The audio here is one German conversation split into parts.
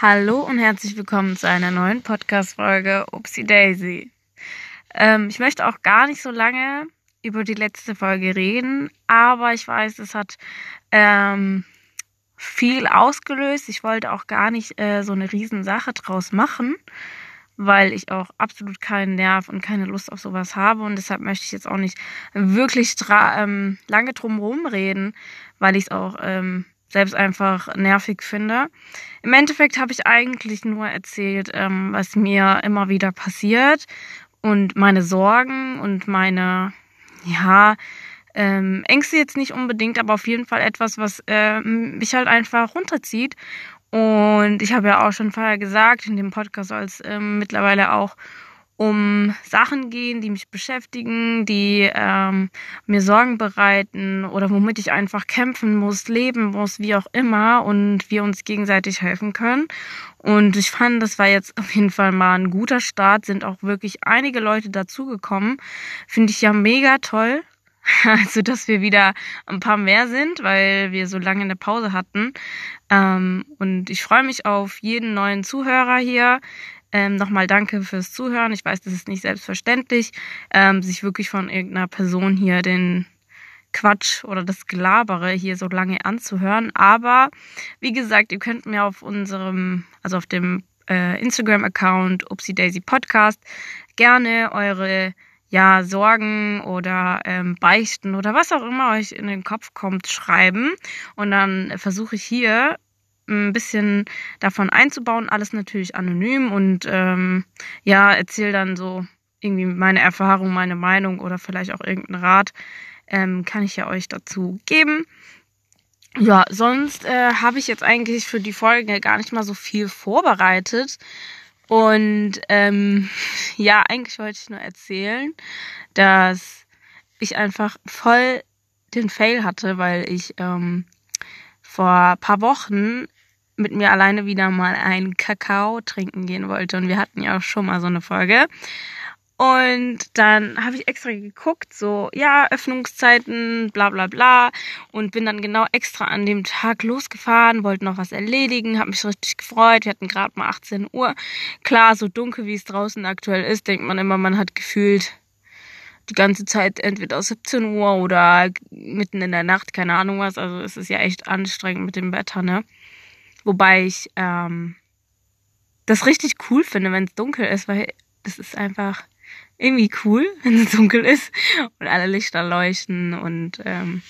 Hallo und herzlich willkommen zu einer neuen Podcast-Folge Upsi Daisy. Ähm, ich möchte auch gar nicht so lange über die letzte Folge reden, aber ich weiß, es hat ähm, viel ausgelöst. Ich wollte auch gar nicht äh, so eine Riesensache draus machen, weil ich auch absolut keinen Nerv und keine Lust auf sowas habe und deshalb möchte ich jetzt auch nicht wirklich ähm, lange drum reden, weil ich es auch ähm, selbst einfach nervig finde. Im Endeffekt habe ich eigentlich nur erzählt, ähm, was mir immer wieder passiert und meine Sorgen und meine, ja, ähm, Ängste jetzt nicht unbedingt, aber auf jeden Fall etwas, was äh, mich halt einfach runterzieht. Und ich habe ja auch schon vorher gesagt, in dem Podcast soll es ähm, mittlerweile auch um Sachen gehen, die mich beschäftigen, die ähm, mir Sorgen bereiten oder womit ich einfach kämpfen muss, leben muss, wie auch immer und wir uns gegenseitig helfen können. Und ich fand, das war jetzt auf jeden Fall mal ein guter Start, sind auch wirklich einige Leute dazugekommen. Finde ich ja mega toll. Also, dass wir wieder ein paar mehr sind, weil wir so lange eine Pause hatten. Ähm, und ich freue mich auf jeden neuen Zuhörer hier. Ähm, Nochmal danke fürs Zuhören. Ich weiß, das ist nicht selbstverständlich, ähm, sich wirklich von irgendeiner Person hier den Quatsch oder das Gelabere hier so lange anzuhören. Aber wie gesagt, ihr könnt mir auf unserem, also auf dem äh, Instagram-Account Upsi Daisy Podcast gerne eure ja, Sorgen oder ähm, Beichten oder was auch immer euch in den Kopf kommt, schreiben. Und dann versuche ich hier ein bisschen davon einzubauen, alles natürlich anonym und ähm, ja, erzähle dann so irgendwie meine Erfahrung, meine Meinung oder vielleicht auch irgendeinen Rat, ähm, kann ich ja euch dazu geben. Ja, sonst äh, habe ich jetzt eigentlich für die Folge gar nicht mal so viel vorbereitet. Und ähm, ja, eigentlich wollte ich nur erzählen, dass ich einfach voll den Fail hatte, weil ich ähm, vor paar Wochen mit mir alleine wieder mal einen Kakao trinken gehen wollte. Und wir hatten ja auch schon mal so eine Folge. Und dann habe ich extra geguckt, so, ja, Öffnungszeiten, bla bla bla. Und bin dann genau extra an dem Tag losgefahren, wollte noch was erledigen, habe mich richtig gefreut. Wir hatten gerade mal 18 Uhr. Klar, so dunkel wie es draußen aktuell ist, denkt man immer, man hat gefühlt die ganze Zeit entweder 17 Uhr oder mitten in der Nacht, keine Ahnung was. Also es ist ja echt anstrengend mit dem Wetter, ne? Wobei ich ähm, das richtig cool finde, wenn es dunkel ist, weil es ist einfach irgendwie cool, wenn es dunkel ist und alle Lichter leuchten und ähm,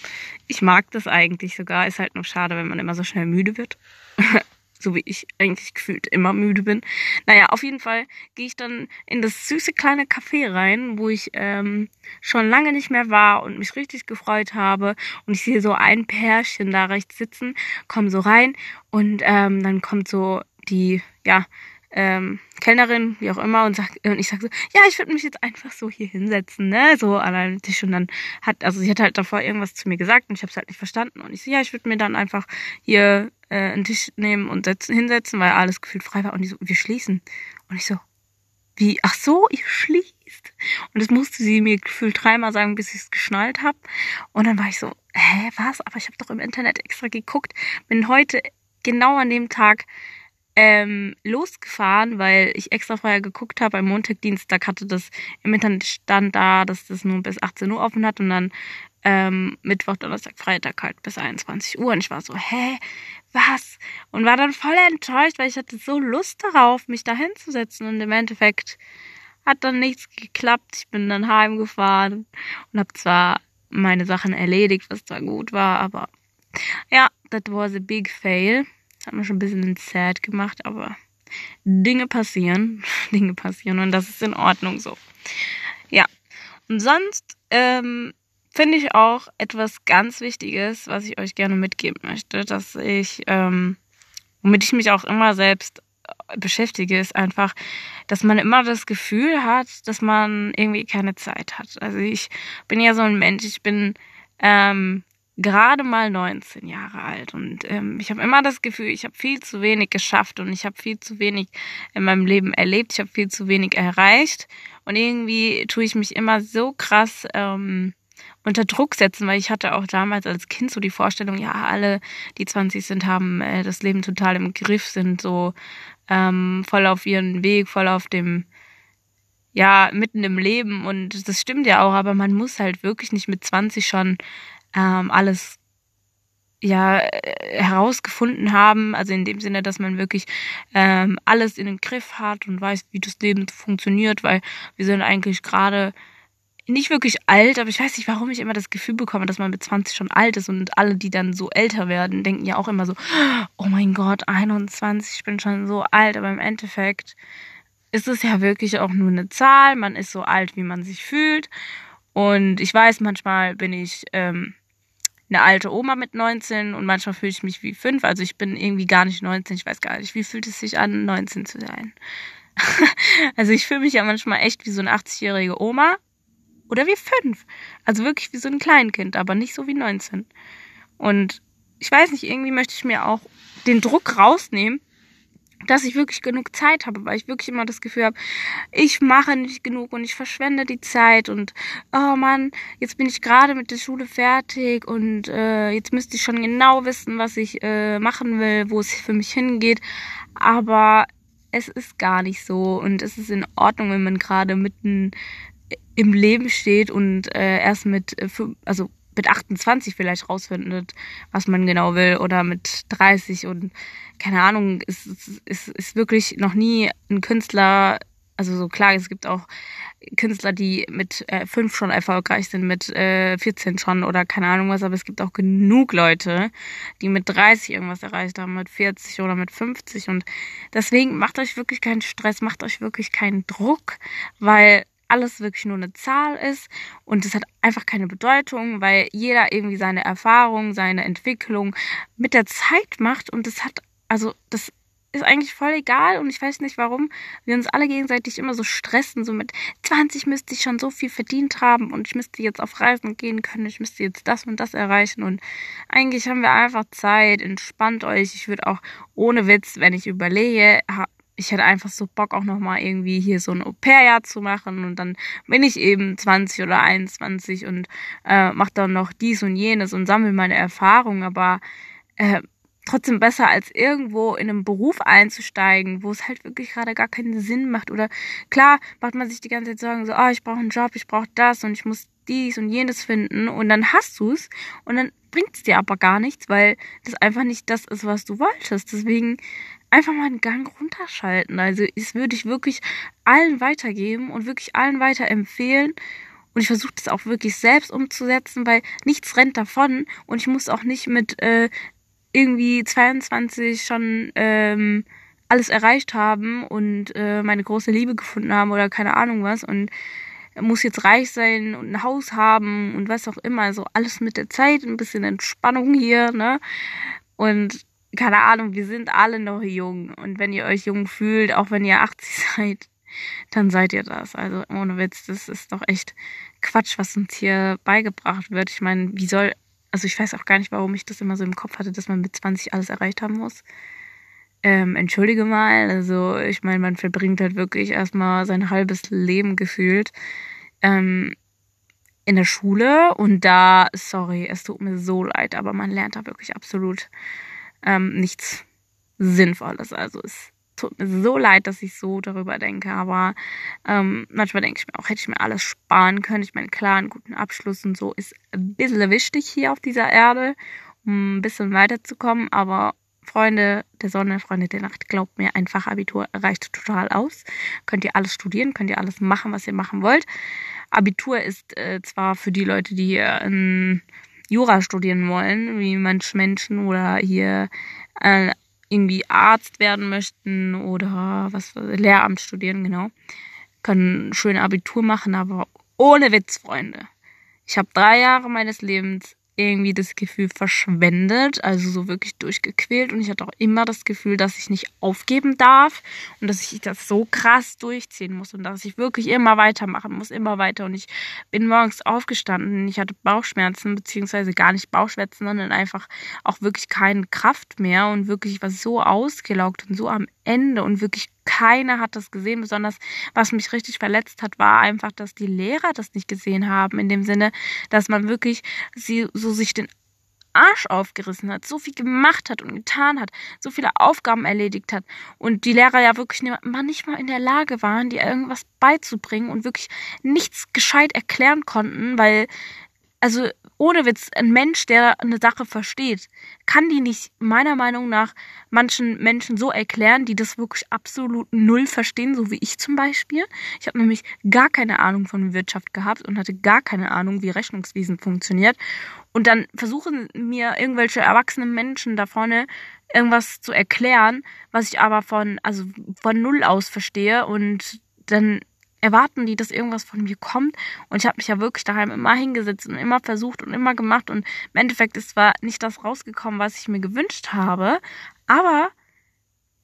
ich mag das eigentlich sogar. Ist halt nur schade, wenn man immer so schnell müde wird. so wie ich eigentlich gefühlt immer müde bin. Naja, auf jeden Fall gehe ich dann in das süße kleine Café rein, wo ich ähm, schon lange nicht mehr war und mich richtig gefreut habe. Und ich sehe so ein Pärchen da rechts sitzen, komme so rein und ähm, dann kommt so die, ja, ähm, Kellnerin, wie auch immer, und, sag, und ich sage so, ja, ich würde mich jetzt einfach so hier hinsetzen, ne, so an einem Tisch. Und dann hat, also sie hat halt davor irgendwas zu mir gesagt und ich habe es halt nicht verstanden. Und ich so, ja, ich würde mir dann einfach hier äh, einen Tisch nehmen und setzen, hinsetzen, weil alles gefühlt frei war. Und die so, wir schließen. Und ich so, wie, ach so, ihr schließt. Und das musste sie mir gefühlt dreimal sagen, bis ich es geschnallt habe. Und dann war ich so, hä, was? Aber ich habe doch im Internet extra geguckt. Bin heute genau an dem Tag ähm, losgefahren, weil ich extra vorher geguckt habe. Am Montag, Dienstag hatte das im Internet stand da, dass das nur bis 18 Uhr offen hat und dann ähm, Mittwoch, Donnerstag, Freitag halt bis 21 Uhr. Und ich war so, hä, was? Und war dann voll enttäuscht, weil ich hatte so Lust darauf, mich da hinzusetzen. Und im Endeffekt hat dann nichts geklappt. Ich bin dann heimgefahren und habe zwar meine Sachen erledigt, was zwar gut war, aber ja, that was a big fail. Hat mir schon ein bisschen sad gemacht, aber Dinge passieren. Dinge passieren und das ist in Ordnung so. Ja. Und sonst ähm, finde ich auch etwas ganz Wichtiges, was ich euch gerne mitgeben möchte, dass ich, ähm, womit ich mich auch immer selbst äh, beschäftige, ist einfach, dass man immer das Gefühl hat, dass man irgendwie keine Zeit hat. Also ich bin ja so ein Mensch, ich bin ähm, gerade mal 19 Jahre alt. Und ähm, ich habe immer das Gefühl, ich habe viel zu wenig geschafft und ich habe viel zu wenig in meinem Leben erlebt, ich habe viel zu wenig erreicht. Und irgendwie tue ich mich immer so krass ähm, unter Druck setzen, weil ich hatte auch damals als Kind so die Vorstellung, ja, alle, die 20 sind, haben äh, das Leben total im Griff, sind so ähm, voll auf ihren Weg, voll auf dem, ja, mitten im Leben. Und das stimmt ja auch, aber man muss halt wirklich nicht mit 20 schon ähm, alles ja äh, herausgefunden haben, also in dem Sinne, dass man wirklich ähm, alles in den Griff hat und weiß, wie das Leben funktioniert, weil wir sind eigentlich gerade nicht wirklich alt, aber ich weiß nicht, warum ich immer das Gefühl bekomme, dass man mit 20 schon alt ist und alle, die dann so älter werden, denken ja auch immer so, oh mein Gott, 21, ich bin schon so alt, aber im Endeffekt ist es ja wirklich auch nur eine Zahl, man ist so alt, wie man sich fühlt. Und ich weiß, manchmal bin ich ähm, eine alte Oma mit 19 und manchmal fühle ich mich wie fünf. Also ich bin irgendwie gar nicht 19. Ich weiß gar nicht, wie fühlt es sich an, 19 zu sein. also ich fühle mich ja manchmal echt wie so eine 80-jährige Oma oder wie fünf. Also wirklich wie so ein Kleinkind, aber nicht so wie 19. Und ich weiß nicht, irgendwie möchte ich mir auch den Druck rausnehmen, dass ich wirklich genug Zeit habe, weil ich wirklich immer das Gefühl habe, ich mache nicht genug und ich verschwende die Zeit und oh Mann, jetzt bin ich gerade mit der Schule fertig und äh, jetzt müsste ich schon genau wissen, was ich äh, machen will, wo es für mich hingeht, aber es ist gar nicht so und es ist in Ordnung, wenn man gerade mitten im Leben steht und äh, erst mit, äh, also mit 28 vielleicht rausfindet, was man genau will oder mit 30 und keine Ahnung, ist, ist, ist wirklich noch nie ein Künstler, also so klar, es gibt auch Künstler, die mit äh, schon erfolgreich sind, mit äh, 14 schon oder keine Ahnung was, aber es gibt auch genug Leute, die mit 30 irgendwas erreicht haben, mit 40 oder mit 50 und deswegen macht euch wirklich keinen Stress, macht euch wirklich keinen Druck, weil alles wirklich nur eine Zahl ist und es hat einfach keine Bedeutung, weil jeder irgendwie seine Erfahrung, seine Entwicklung mit der Zeit macht und das hat, also das ist eigentlich voll egal und ich weiß nicht, warum wir uns alle gegenseitig immer so stressen. So mit 20 müsste ich schon so viel verdient haben und ich müsste jetzt auf Reisen gehen können, ich müsste jetzt das und das erreichen und eigentlich haben wir einfach Zeit, entspannt euch. Ich würde auch ohne Witz, wenn ich überlege, ich hätte einfach so Bock auch nochmal irgendwie hier so ein Au-pair-Jahr zu machen und dann bin ich eben 20 oder 21 und äh, mach dann noch dies und jenes und sammle meine Erfahrungen, aber äh, trotzdem besser als irgendwo in einem Beruf einzusteigen, wo es halt wirklich gerade gar keinen Sinn macht oder klar macht man sich die ganze Zeit Sorgen so, ah, oh, ich brauche einen Job, ich brauche das und ich muss dies und jenes finden und dann hast du es und dann bringt es dir aber gar nichts, weil das einfach nicht das ist, was du wolltest. Deswegen einfach mal einen Gang runterschalten. Also das würde ich wirklich allen weitergeben und wirklich allen weiterempfehlen. Und ich versuche das auch wirklich selbst umzusetzen, weil nichts rennt davon und ich muss auch nicht mit äh, irgendwie 22 schon ähm, alles erreicht haben und äh, meine große Liebe gefunden haben oder keine Ahnung was und muss jetzt reich sein und ein Haus haben und was auch immer. Also alles mit der Zeit, ein bisschen Entspannung hier, ne? Und keine Ahnung, wir sind alle noch jung. Und wenn ihr euch jung fühlt, auch wenn ihr 80 seid, dann seid ihr das. Also ohne Witz, das ist doch echt Quatsch, was uns hier beigebracht wird. Ich meine, wie soll, also ich weiß auch gar nicht, warum ich das immer so im Kopf hatte, dass man mit 20 alles erreicht haben muss. Ähm, entschuldige mal, also ich meine, man verbringt halt wirklich erstmal sein halbes Leben gefühlt ähm, in der Schule und da, sorry, es tut mir so leid, aber man lernt da wirklich absolut ähm, nichts Sinnvolles. Also es tut mir so leid, dass ich so darüber denke, aber ähm, manchmal denke ich mir auch, hätte ich mir alles sparen können. Ich meine, klar, einen guten Abschluss und so ist ein bisschen wichtig hier auf dieser Erde, um ein bisschen weiterzukommen, aber Freunde der Sonne, Freunde der Nacht, glaubt mir, ein Fachabitur reicht total aus. Könnt ihr alles studieren, könnt ihr alles machen, was ihr machen wollt. Abitur ist äh, zwar für die Leute, die hier in Jura studieren wollen, wie manche Menschen oder hier äh, irgendwie Arzt werden möchten oder was Lehramt studieren, genau. Können schön Abitur machen, aber ohne Witz, Freunde. Ich habe drei Jahre meines Lebens irgendwie das Gefühl verschwendet, also so wirklich durchgequält. Und ich hatte auch immer das Gefühl, dass ich nicht aufgeben darf und dass ich das so krass durchziehen muss und dass ich wirklich immer weitermachen muss, immer weiter. Und ich bin morgens aufgestanden, ich hatte Bauchschmerzen, beziehungsweise gar nicht Bauchschmerzen, sondern einfach auch wirklich keine Kraft mehr und wirklich war so ausgelaugt und so am Ende und wirklich keiner hat das gesehen. Besonders, was mich richtig verletzt hat, war einfach, dass die Lehrer das nicht gesehen haben. In dem Sinne, dass man wirklich sie, so sich den Arsch aufgerissen hat, so viel gemacht hat und getan hat, so viele Aufgaben erledigt hat und die Lehrer ja wirklich nicht mal in der Lage waren, dir irgendwas beizubringen und wirklich nichts gescheit erklären konnten, weil also ohne Witz, ein Mensch, der eine Sache versteht, kann die nicht meiner Meinung nach manchen Menschen so erklären, die das wirklich absolut null verstehen, so wie ich zum Beispiel. Ich habe nämlich gar keine Ahnung von Wirtschaft gehabt und hatte gar keine Ahnung, wie Rechnungswesen funktioniert. Und dann versuchen mir irgendwelche erwachsenen Menschen da vorne irgendwas zu erklären, was ich aber von, also von null aus verstehe und dann erwarten die, dass irgendwas von mir kommt. Und ich habe mich ja wirklich daheim immer hingesetzt und immer versucht und immer gemacht. Und im Endeffekt ist zwar nicht das rausgekommen, was ich mir gewünscht habe, aber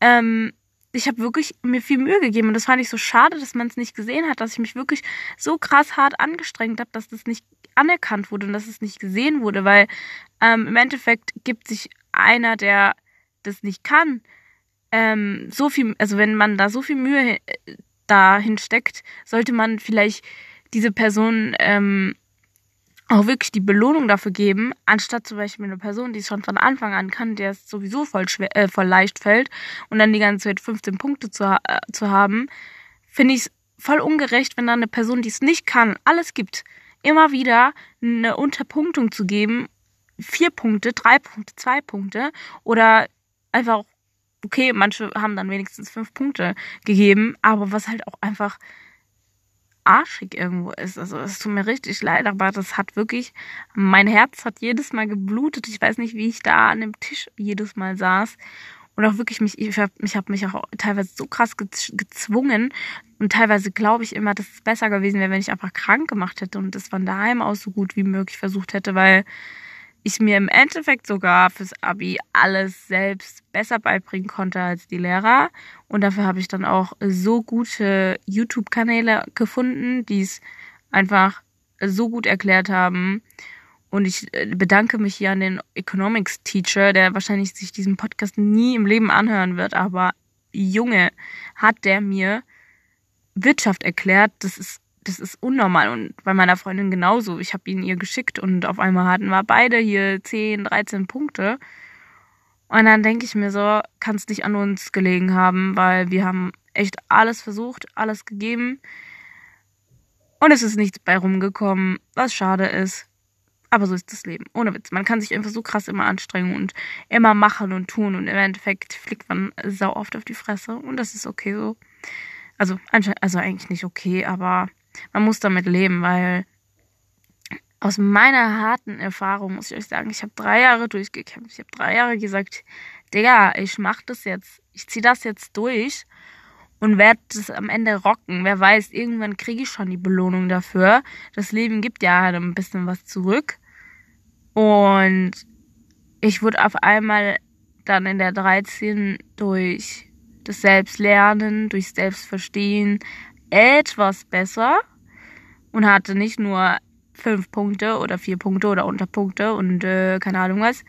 ähm, ich habe wirklich mir viel Mühe gegeben. Und das fand ich so schade, dass man es nicht gesehen hat, dass ich mich wirklich so krass hart angestrengt habe, dass das nicht anerkannt wurde und dass es nicht gesehen wurde. Weil ähm, im Endeffekt gibt sich einer, der das nicht kann, ähm, so viel, also wenn man da so viel Mühe äh, dahin steckt, sollte man vielleicht diese Person ähm, auch wirklich die Belohnung dafür geben, anstatt zum Beispiel eine Person, die es schon von Anfang an kann, der es sowieso voll, schwer, äh, voll leicht fällt und dann die ganze Zeit 15 Punkte zu, äh, zu haben, finde ich es voll ungerecht, wenn dann eine Person, die es nicht kann, alles gibt, immer wieder eine Unterpunktung zu geben, vier Punkte, drei Punkte, zwei Punkte oder einfach okay, manche haben dann wenigstens fünf Punkte gegeben, aber was halt auch einfach arschig irgendwo ist. Also es tut mir richtig leid, aber das hat wirklich, mein Herz hat jedes Mal geblutet. Ich weiß nicht, wie ich da an dem Tisch jedes Mal saß. Und auch wirklich mich, ich habe hab mich auch teilweise so krass gezwungen. Und teilweise glaube ich immer, dass es besser gewesen wäre, wenn ich einfach krank gemacht hätte und das von daheim aus so gut wie möglich versucht hätte, weil ich mir im Endeffekt sogar fürs Abi alles selbst besser beibringen konnte als die Lehrer. Und dafür habe ich dann auch so gute YouTube-Kanäle gefunden, die es einfach so gut erklärt haben. Und ich äh, bedanke mich hier an den Economics Teacher, der wahrscheinlich sich diesen Podcast nie im Leben anhören wird. Aber Junge, hat der mir Wirtschaft erklärt. Das ist das ist unnormal. Und bei meiner Freundin genauso. Ich habe ihn ihr geschickt und auf einmal hatten wir beide hier 10, 13 Punkte. Und dann denke ich mir so, kann es nicht an uns gelegen haben, weil wir haben echt alles versucht, alles gegeben. Und es ist nichts bei rumgekommen, was schade ist. Aber so ist das Leben. Ohne Witz. Man kann sich einfach so krass immer anstrengen und immer machen und tun. Und im Endeffekt fliegt man sau oft auf die Fresse. Und das ist okay so. Also, also eigentlich nicht okay, aber man muss damit leben, weil aus meiner harten Erfahrung muss ich euch sagen, ich habe drei Jahre durchgekämpft. Ich habe drei Jahre gesagt, Digga, ich mach das jetzt. Ich zieh das jetzt durch und werde das am Ende rocken. Wer weiß, irgendwann kriege ich schon die Belohnung dafür. Das Leben gibt ja halt ein bisschen was zurück. Und ich wurde auf einmal dann in der 13 durch das Selbstlernen, durch Selbstverstehen etwas besser und hatte nicht nur fünf Punkte oder vier Punkte oder Unterpunkte und äh, keine Ahnung was.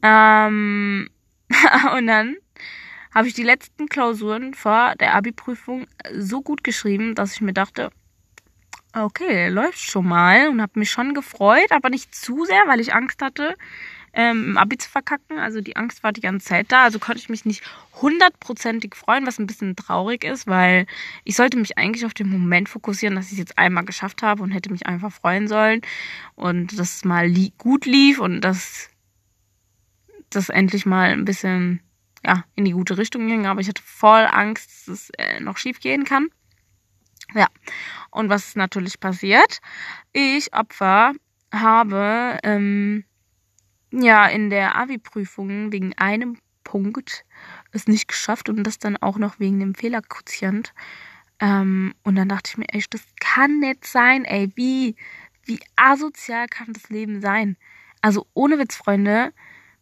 Ähm, und dann habe ich die letzten Klausuren vor der Abi-Prüfung so gut geschrieben, dass ich mir dachte, okay, läuft schon mal und habe mich schon gefreut, aber nicht zu sehr, weil ich Angst hatte, ähm, im Abi zu verkacken. Also die Angst war die ganze Zeit da. Also konnte ich mich nicht hundertprozentig freuen, was ein bisschen traurig ist, weil ich sollte mich eigentlich auf den Moment fokussieren, dass ich es jetzt einmal geschafft habe und hätte mich einfach freuen sollen und dass es mal li gut lief und dass das endlich mal ein bisschen ja, in die gute Richtung ging. Aber ich hatte voll Angst, dass es äh, noch schief gehen kann. Ja, und was ist natürlich passiert? Ich, Opfer, habe ähm, ja in der Abi-Prüfung wegen einem Punkt es nicht geschafft und das dann auch noch wegen dem Fehlerquotient. Ähm, und dann dachte ich mir, ey, das kann nicht sein, ey, wie, wie asozial kann das Leben sein? Also ohne Witz, Freunde,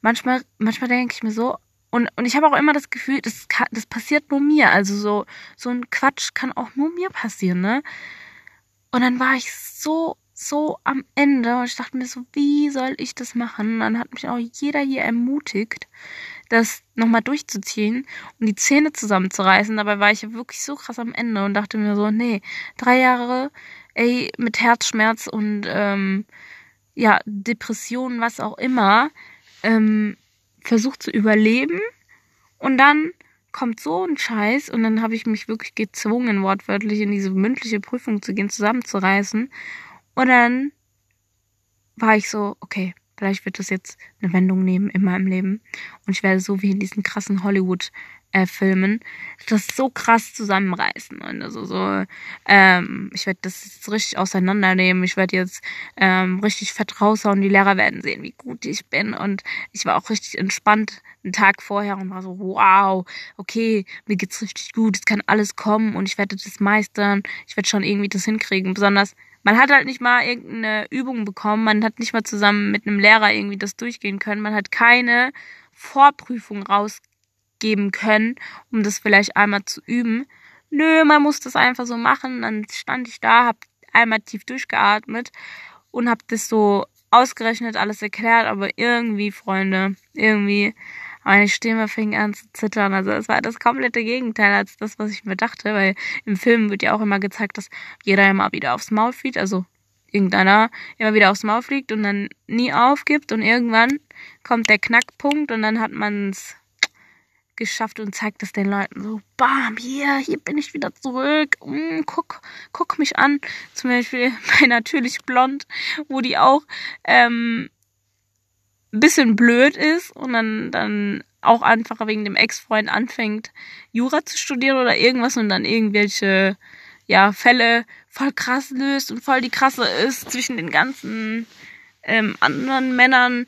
manchmal, manchmal denke ich mir so, und, und ich habe auch immer das Gefühl, das, kann, das passiert nur mir. Also so, so ein Quatsch kann auch nur mir passieren, ne? Und dann war ich so so am Ende und ich dachte mir so, wie soll ich das machen? Und dann hat mich auch jeder hier ermutigt, das nochmal durchzuziehen und die Zähne zusammenzureißen. Dabei war ich wirklich so krass am Ende und dachte mir so, nee, drei Jahre, ey, mit Herzschmerz und ähm, ja, Depressionen, was auch immer, ähm, versucht zu überleben und dann kommt so ein Scheiß und dann habe ich mich wirklich gezwungen, wortwörtlich in diese mündliche Prüfung zu gehen, zusammenzureißen. Und dann war ich so, okay, vielleicht wird das jetzt eine Wendung nehmen in meinem Leben. Und ich werde so wie in diesen krassen Hollywood äh, das so krass zusammenreißen. Und also so, ähm, ich werde das jetzt richtig auseinandernehmen. Ich werde jetzt ähm, richtig fett raushauen. Die Lehrer werden sehen, wie gut ich bin. Und ich war auch richtig entspannt einen Tag vorher und war so, wow, okay, mir geht's richtig gut, es kann alles kommen und ich werde das meistern. Ich werde schon irgendwie das hinkriegen. Besonders man hat halt nicht mal irgendeine Übung bekommen, man hat nicht mal zusammen mit einem Lehrer irgendwie das durchgehen können, man hat keine Vorprüfung raus geben können, um das vielleicht einmal zu üben. Nö, man muss das einfach so machen. Dann stand ich da, hab einmal tief durchgeatmet und hab das so ausgerechnet, alles erklärt, aber irgendwie, Freunde, irgendwie meine Stimme fing an zu zittern. Also es war das komplette Gegenteil als das, was ich mir dachte, weil im Film wird ja auch immer gezeigt, dass jeder immer wieder aufs Maul fliegt, also irgendeiner immer wieder aufs Maul fliegt und dann nie aufgibt und irgendwann kommt der Knackpunkt und dann hat man es geschafft und zeigt es den Leuten so, bam, hier, hier bin ich wieder zurück, mm, guck, guck mich an. Zum Beispiel bei Natürlich Blond, wo die auch ähm, ein bisschen blöd ist und dann, dann auch einfach wegen dem Ex-Freund anfängt, Jura zu studieren oder irgendwas und dann irgendwelche ja, Fälle voll krass löst und voll die krasse ist zwischen den ganzen ähm, anderen Männern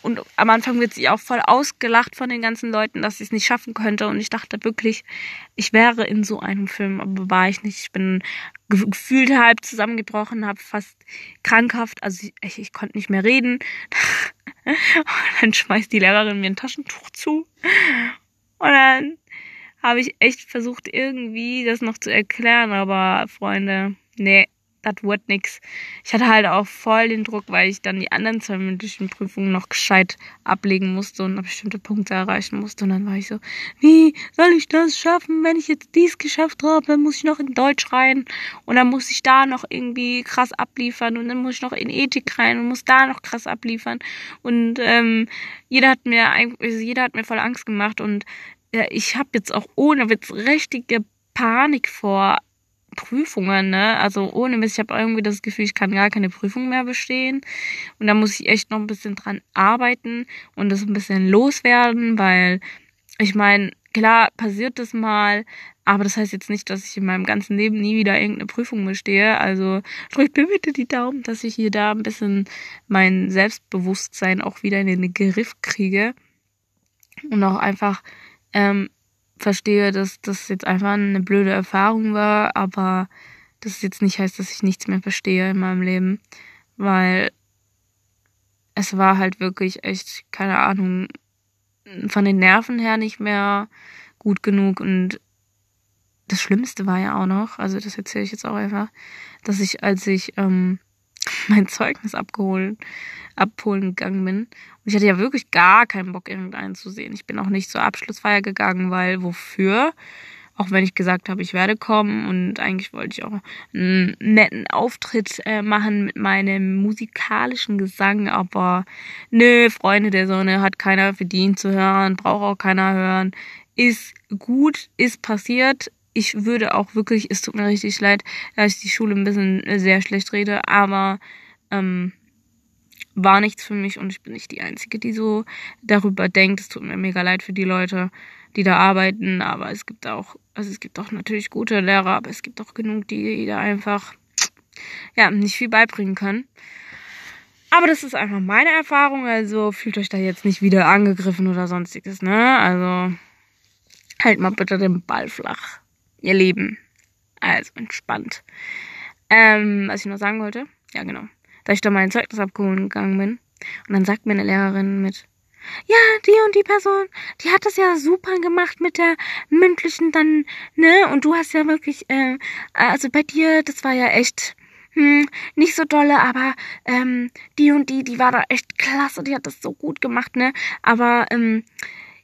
und am Anfang wird sie auch voll ausgelacht von den ganzen Leuten, dass sie es nicht schaffen könnte. Und ich dachte wirklich, ich wäre in so einem Film, aber war ich nicht. Ich bin gefühlt halb zusammengebrochen, habe fast krankhaft, also ich, ich konnte nicht mehr reden. Und dann schmeißt die Lehrerin mir ein Taschentuch zu. Und dann habe ich echt versucht, irgendwie das noch zu erklären, aber Freunde, nee, das wird nix. Ich hatte halt auch voll den Druck, weil ich dann die anderen zwei mündlichen Prüfungen noch gescheit ablegen musste und bestimmte Punkte erreichen musste. Und dann war ich so, wie soll ich das schaffen? Wenn ich jetzt dies geschafft habe, dann muss ich noch in Deutsch rein und dann muss ich da noch irgendwie krass abliefern und dann muss ich noch in Ethik rein und muss da noch krass abliefern. Und ähm, jeder hat mir also jeder hat mir voll Angst gemacht und ja, ich habe jetzt auch ohne Witz richtige Panik vor Prüfungen, ne? Also ohne Mist, ich habe irgendwie das Gefühl, ich kann gar keine Prüfung mehr bestehen. Und da muss ich echt noch ein bisschen dran arbeiten und das ein bisschen loswerden, weil ich meine, klar passiert das mal, aber das heißt jetzt nicht, dass ich in meinem ganzen Leben nie wieder irgendeine Prüfung bestehe. Also drückt mir bitte die Daumen, dass ich hier da ein bisschen mein Selbstbewusstsein auch wieder in den Griff kriege und auch einfach ähm, verstehe, dass das jetzt einfach eine blöde Erfahrung war, aber das jetzt nicht heißt, dass ich nichts mehr verstehe in meinem Leben, weil es war halt wirklich echt, keine Ahnung, von den Nerven her nicht mehr gut genug und das Schlimmste war ja auch noch, also das erzähle ich jetzt auch einfach, dass ich, als ich ähm, mein Zeugnis abgeholt, abholen gegangen bin. Und ich hatte ja wirklich gar keinen Bock, irgendeinen zu sehen. Ich bin auch nicht zur Abschlussfeier gegangen, weil wofür? Auch wenn ich gesagt habe, ich werde kommen und eigentlich wollte ich auch einen netten Auftritt äh, machen mit meinem musikalischen Gesang, aber nö, Freunde der Sonne hat keiner verdient zu hören, braucht auch keiner hören. Ist gut, ist passiert, ich würde auch wirklich, es tut mir richtig leid, dass ich die Schule ein bisschen äh, sehr schlecht rede, aber ähm, war nichts für mich und ich bin nicht die Einzige, die so darüber denkt. Es tut mir mega leid für die Leute, die da arbeiten, aber es gibt auch, also es gibt auch natürlich gute Lehrer, aber es gibt auch genug, die da einfach ja nicht viel beibringen können. Aber das ist einfach meine Erfahrung, also fühlt euch da jetzt nicht wieder angegriffen oder sonstiges, ne? Also halt mal bitte den Ball flach ihr Leben. Also entspannt. Ähm, was ich noch sagen wollte, ja genau, dass ich da mein Zeugnis abgeholt gegangen bin. Und dann sagt mir eine Lehrerin mit, ja, die und die Person, die hat das ja super gemacht mit der mündlichen dann, ne? Und du hast ja wirklich, äh, also bei dir, das war ja echt, hm, nicht so dolle, aber ähm, die und die, die war da echt klasse, die hat das so gut gemacht, ne? Aber ähm,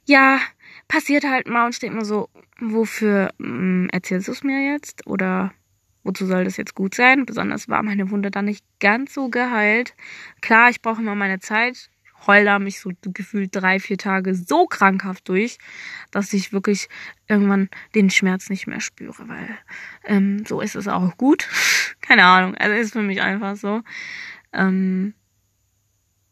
ja, passiert halt mal und denke mir so, wofür ähm, erzählst du es mir jetzt? Oder wozu soll das jetzt gut sein? Besonders war meine Wunde dann nicht ganz so geheilt. Klar, ich brauche immer meine Zeit heul da mich so gefühlt drei, vier Tage so krankhaft durch, dass ich wirklich irgendwann den Schmerz nicht mehr spüre, weil ähm, so ist es auch gut. Keine Ahnung, also ist für mich einfach so. Ähm,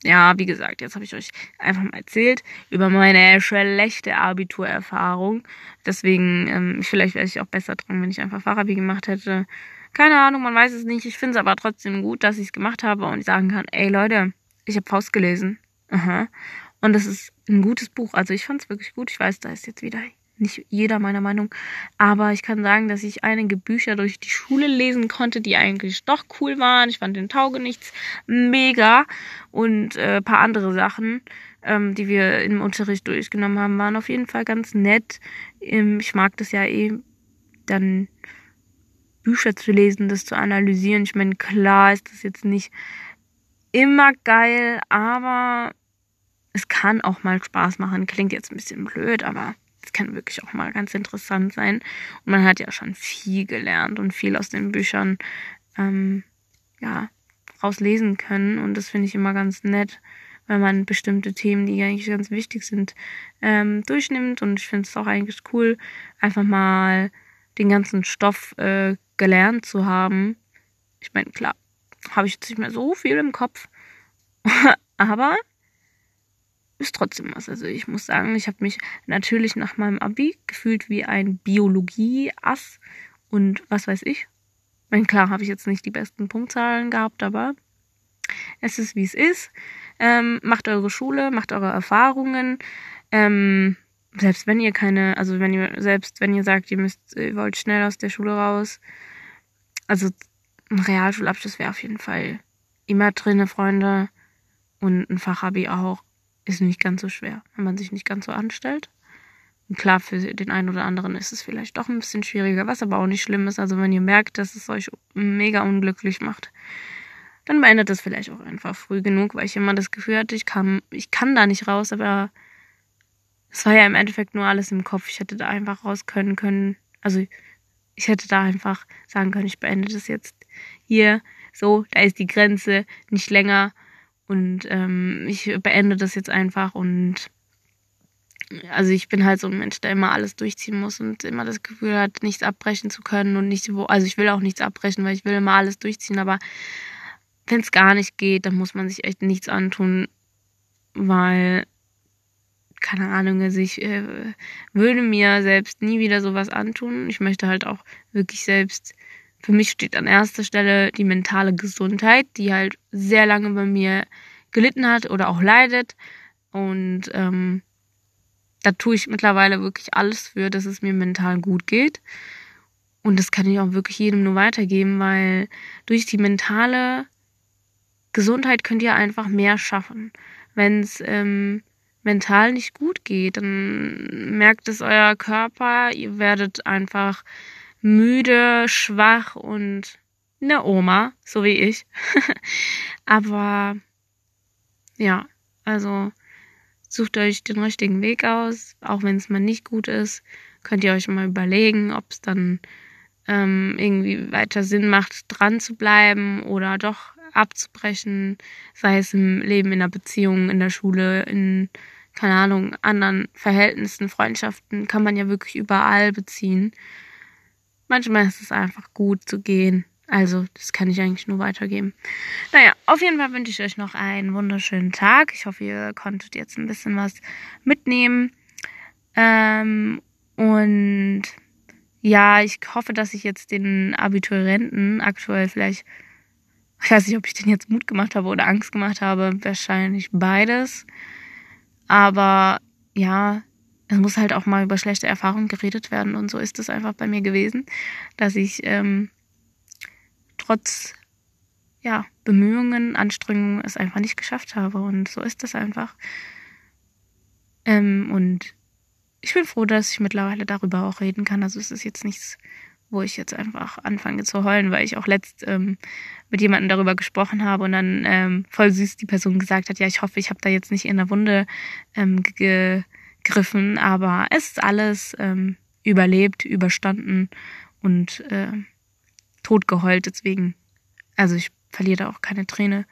ja, wie gesagt, jetzt habe ich euch einfach mal erzählt über meine schlechte Abiturerfahrung. Deswegen, ähm, vielleicht wäre ich auch besser dran, wenn ich einfach Fachabi gemacht hätte. Keine Ahnung, man weiß es nicht. Ich finde es aber trotzdem gut, dass ich es gemacht habe und ich sagen kann, ey Leute, ich habe Faust gelesen. Aha. Und das ist ein gutes Buch. Also ich fand es wirklich gut. Ich weiß, da ist jetzt wieder nicht jeder meiner Meinung. Aber ich kann sagen, dass ich einige Bücher durch die Schule lesen konnte, die eigentlich doch cool waren. Ich fand den Taugenichts mega. Und äh, paar andere Sachen, ähm, die wir im Unterricht durchgenommen haben, waren auf jeden Fall ganz nett. Ähm, ich mag das ja eh dann Bücher zu lesen, das zu analysieren. Ich meine, klar ist das jetzt nicht immer geil, aber es kann auch mal Spaß machen. Klingt jetzt ein bisschen blöd, aber kann wirklich auch mal ganz interessant sein. Und man hat ja schon viel gelernt und viel aus den Büchern ähm, ja, rauslesen können. Und das finde ich immer ganz nett, wenn man bestimmte Themen, die eigentlich ganz wichtig sind, ähm, durchnimmt. Und ich finde es auch eigentlich cool, einfach mal den ganzen Stoff äh, gelernt zu haben. Ich meine, klar, habe ich jetzt nicht mehr so viel im Kopf. Aber ist trotzdem was. Also ich muss sagen, ich habe mich natürlich nach meinem Abi gefühlt wie ein Biologie-Ass und was weiß ich. Meine, klar habe ich jetzt nicht die besten Punktzahlen gehabt, aber es ist wie es ist. Ähm, macht eure Schule, macht eure Erfahrungen. Ähm, selbst wenn ihr keine, also wenn ihr, selbst wenn ihr sagt, ihr müsst, ihr wollt schnell aus der Schule raus, also ein Realschulabschluss wäre auf jeden Fall immer drinne, Freunde. Und ein Fachabi auch ist nicht ganz so schwer, wenn man sich nicht ganz so anstellt. Und klar, für den einen oder anderen ist es vielleicht doch ein bisschen schwieriger, was aber auch nicht schlimm ist. Also wenn ihr merkt, dass es euch mega unglücklich macht, dann beendet es vielleicht auch einfach früh genug, weil ich immer das Gefühl hatte, ich kann, ich kann da nicht raus, aber es war ja im Endeffekt nur alles im Kopf. Ich hätte da einfach raus können können. Also ich hätte da einfach sagen können, ich beende das jetzt hier. So, da ist die Grenze nicht länger. Und ähm, ich beende das jetzt einfach und also ich bin halt so ein Mensch, der immer alles durchziehen muss und immer das Gefühl hat, nichts abbrechen zu können und nicht wo, also ich will auch nichts abbrechen, weil ich will immer alles durchziehen, aber wenn es gar nicht geht, dann muss man sich echt nichts antun, weil keine Ahnung, also ich äh, würde mir selbst nie wieder sowas antun. Ich möchte halt auch wirklich selbst für mich steht an erster Stelle die mentale Gesundheit, die halt sehr lange bei mir gelitten hat oder auch leidet. Und ähm, da tue ich mittlerweile wirklich alles für, dass es mir mental gut geht. Und das kann ich auch wirklich jedem nur weitergeben, weil durch die mentale Gesundheit könnt ihr einfach mehr schaffen. Wenn es ähm, mental nicht gut geht, dann merkt es euer Körper, ihr werdet einfach müde, schwach und eine Oma, so wie ich. Aber ja, also sucht euch den richtigen Weg aus, auch wenn es mal nicht gut ist, könnt ihr euch mal überlegen, ob es dann ähm, irgendwie weiter Sinn macht, dran zu bleiben oder doch abzubrechen, sei es im Leben, in der Beziehung, in der Schule, in, keine Ahnung, anderen Verhältnissen, Freundschaften, kann man ja wirklich überall beziehen manchmal ist es einfach gut zu gehen. Also, das kann ich eigentlich nur weitergeben. Naja, auf jeden Fall wünsche ich euch noch einen wunderschönen Tag. Ich hoffe, ihr konntet jetzt ein bisschen was mitnehmen. Ähm, und ja, ich hoffe, dass ich jetzt den Abiturienten aktuell vielleicht, ich weiß nicht, ob ich den jetzt Mut gemacht habe oder Angst gemacht habe. Wahrscheinlich beides. Aber ja, es muss halt auch mal über schlechte Erfahrungen geredet werden und so ist es einfach bei mir gewesen, dass ich ähm, trotz ja, Bemühungen, Anstrengungen es einfach nicht geschafft habe und so ist es einfach. Ähm, und ich bin froh, dass ich mittlerweile darüber auch reden kann. Also es ist jetzt nichts, wo ich jetzt einfach anfange zu heulen, weil ich auch letzt ähm, mit jemandem darüber gesprochen habe und dann ähm, voll süß die Person gesagt hat, ja, ich hoffe, ich habe da jetzt nicht in der Wunde ähm, gegriffen, aber es ist alles ähm, überlebt, überstanden und äh, tot geheult. Deswegen, also ich verliere da auch keine Träne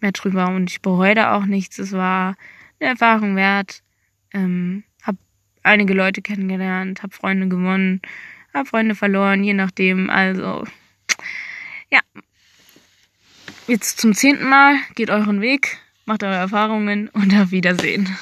mehr drüber und ich bereue da auch nichts. Es war eine Erfahrung wert. Ähm, hab einige Leute kennengelernt, hab Freunde gewonnen habe Freunde verloren, je nachdem. Also, ja. Jetzt zum zehnten Mal, geht euren Weg, macht eure Erfahrungen und auf Wiedersehen.